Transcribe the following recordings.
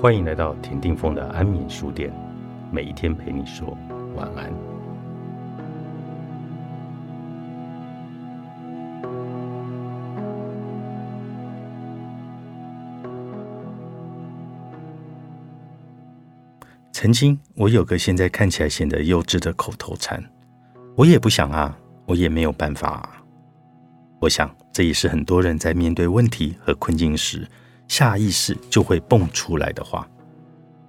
欢迎来到田定峰的安眠书店，每一天陪你说晚安。曾经，我有个现在看起来显得幼稚的口头禅，我也不想啊，我也没有办法啊。我想，这也是很多人在面对问题和困境时。下意识就会蹦出来的话，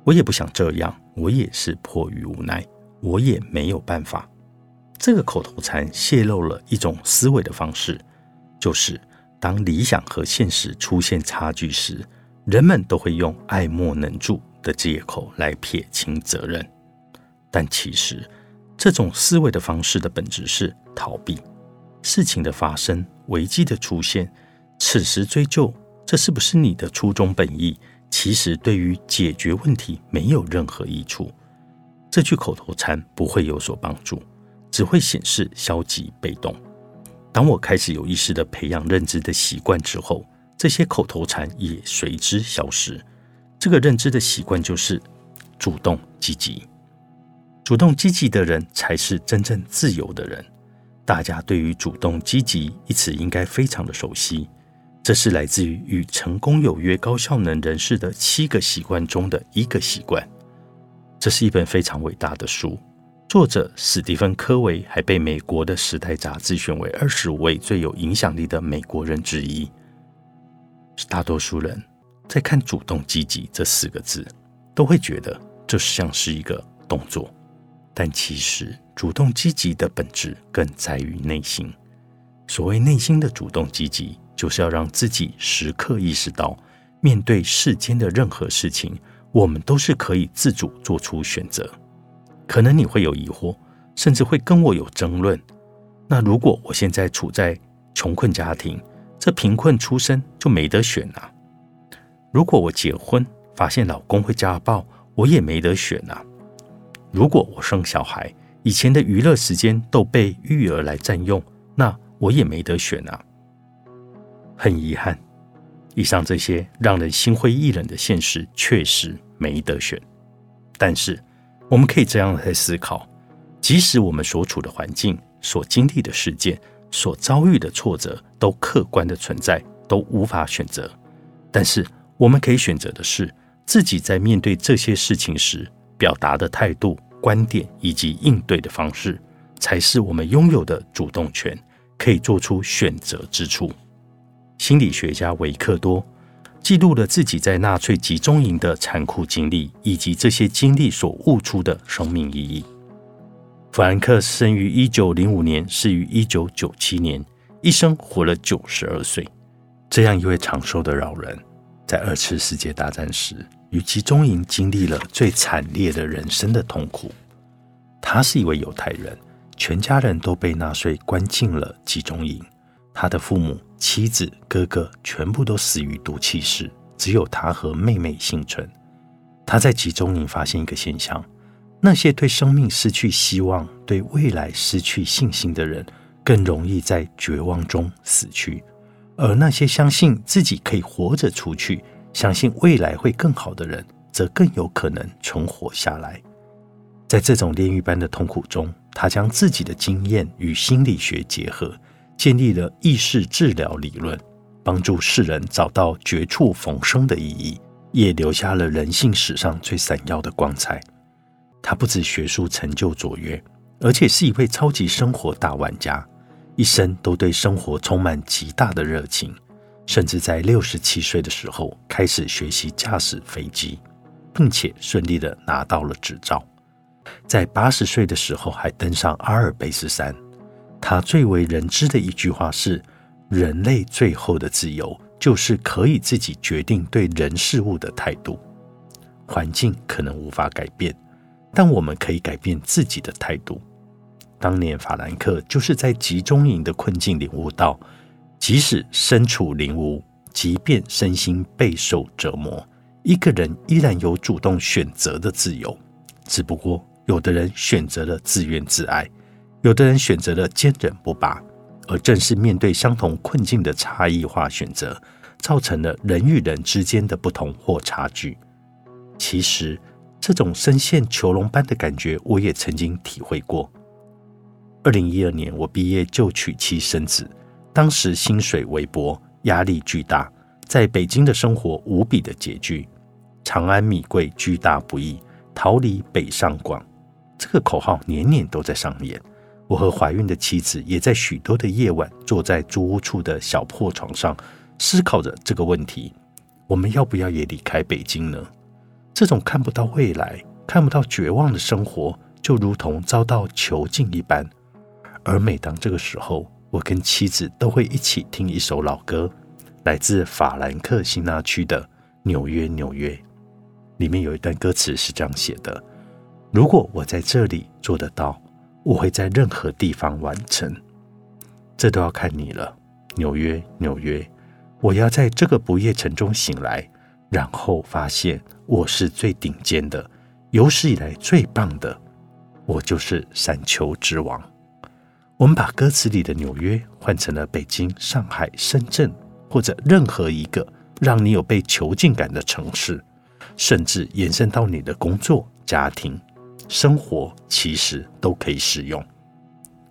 我也不想这样，我也是迫于无奈，我也没有办法。这个口头禅泄露了一种思维的方式，就是当理想和现实出现差距时，人们都会用爱莫能助的借口来撇清责任。但其实，这种思维的方式的本质是逃避事情的发生、危机的出现，此时追究。这是不是你的初衷本意？其实对于解决问题没有任何益处。这句口头禅不会有所帮助，只会显示消极被动。当我开始有意识的培养认知的习惯之后，这些口头禅也随之消失。这个认知的习惯就是主动积极。主动积极的人才是真正自由的人。大家对于“主动积极”一词应该非常的熟悉。这是来自于《与成功有约：高效能人士的七个习惯》中的一个习惯。这是一本非常伟大的书，作者史蒂芬·科维还被美国的《时代》杂志选为二十五位最有影响力的美国人之一。大多数人在看“主动积极”这四个字，都会觉得这像是一个动作，但其实主动积极的本质更在于内心。所谓内心的主动积极。就是要让自己时刻意识到，面对世间的任何事情，我们都是可以自主做出选择。可能你会有疑惑，甚至会跟我有争论。那如果我现在处在穷困家庭，这贫困出身就没得选啊？如果我结婚发现老公会家暴，我也没得选啊？如果我生小孩，以前的娱乐时间都被育儿来占用，那我也没得选啊？很遗憾，以上这些让人心灰意冷的现实确实没得选。但是，我们可以这样来思考：即使我们所处的环境、所经历的事件、所遭遇的挫折都客观的存在，都无法选择。但是，我们可以选择的是自己在面对这些事情时表达的态度、观点以及应对的方式，才是我们拥有的主动权，可以做出选择之处。心理学家维克多记录了自己在纳粹集中营的残酷经历，以及这些经历所悟出的生命意义。弗兰克生于一九零五年，死于一九九七年，一生活了九十二岁。这样一位长寿的老人，在二次世界大战时与集中营经历了最惨烈的人生的痛苦。他是一位犹太人，全家人都被纳粹关进了集中营。他的父母。妻子、哥哥全部都死于毒气室，只有他和妹妹幸存。他在集中营发现一个现象：那些对生命失去希望、对未来失去信心的人，更容易在绝望中死去；而那些相信自己可以活着出去、相信未来会更好的人，则更有可能存活下来。在这种炼狱般的痛苦中，他将自己的经验与心理学结合。建立了意识治疗理论，帮助世人找到绝处逢生的意义，也留下了人性史上最闪耀的光彩。他不止学术成就卓越，而且是一位超级生活大玩家，一生都对生活充满极大的热情，甚至在六十七岁的时候开始学习驾驶飞机，并且顺利的拿到了执照。在八十岁的时候，还登上阿尔卑斯山。他最为人知的一句话是：“人类最后的自由，就是可以自己决定对人事物的态度。环境可能无法改变，但我们可以改变自己的态度。”当年法兰克就是在集中营的困境领悟到，即使身处灵屋，即便身心备受折磨，一个人依然有主动选择的自由。只不过，有的人选择了自怨自艾。有的人选择了坚忍不拔，而正是面对相同困境的差异化选择，造成了人与人之间的不同或差距。其实，这种深陷囚笼般的感觉，我也曾经体会过。二零一二年，我毕业就娶妻生子，当时薪水微薄，压力巨大，在北京的生活无比的拮据。长安米贵，居大不易，逃离北上广，这个口号年年都在上演。我和怀孕的妻子也在许多的夜晚，坐在租屋处的小破床上，思考着这个问题：我们要不要也离开北京呢？这种看不到未来、看不到绝望的生活，就如同遭到囚禁一般。而每当这个时候，我跟妻子都会一起听一首老歌，来自法兰克辛纳区的《纽约，纽约》。里面有一段歌词是这样写的：“如果我在这里做得到。”我会在任何地方完成，这都要看你了。纽约，纽约，我要在这个不夜城中醒来，然后发现我是最顶尖的，有史以来最棒的，我就是山丘之王。我们把歌词里的纽约换成了北京、上海、深圳，或者任何一个让你有被囚禁感的城市，甚至延伸到你的工作、家庭。生活其实都可以使用。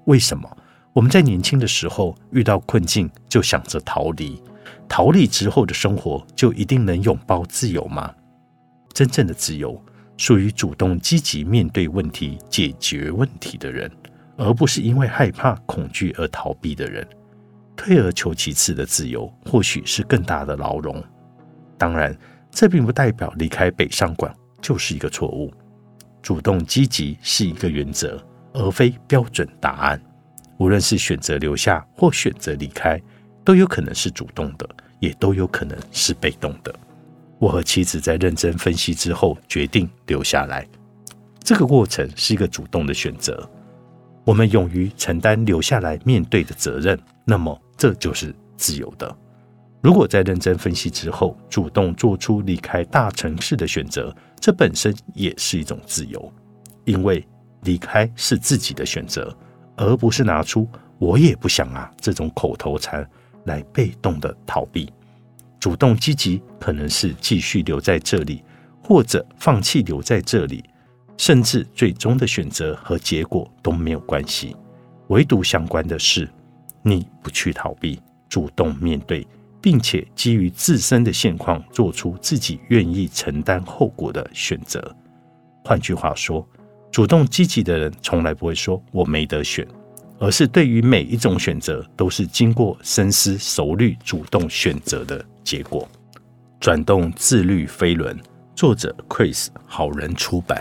为什么我们在年轻的时候遇到困境就想着逃离？逃离之后的生活就一定能拥抱自由吗？真正的自由属于主动积极面对问题、解决问题的人，而不是因为害怕、恐惧而逃避的人。退而求其次的自由，或许是更大的牢笼。当然，这并不代表离开北上广就是一个错误。主动积极是一个原则，而非标准答案。无论是选择留下或选择离开，都有可能是主动的，也都有可能是被动的。我和妻子在认真分析之后，决定留下来。这个过程是一个主动的选择。我们勇于承担留下来面对的责任，那么这就是自由的。如果在认真分析之后，主动做出离开大城市的选择。这本身也是一种自由，因为离开是自己的选择，而不是拿出“我也不想啊”这种口头禅来被动的逃避。主动积极可能是继续留在这里，或者放弃留在这里，甚至最终的选择和结果都没有关系。唯独相关的是，你不去逃避，主动面对。并且基于自身的现况，做出自己愿意承担后果的选择。换句话说，主动积极的人从来不会说“我没得选”，而是对于每一种选择都是经过深思熟虑、主动选择的结果。转动自律飞轮，作者 Chris 好人出版。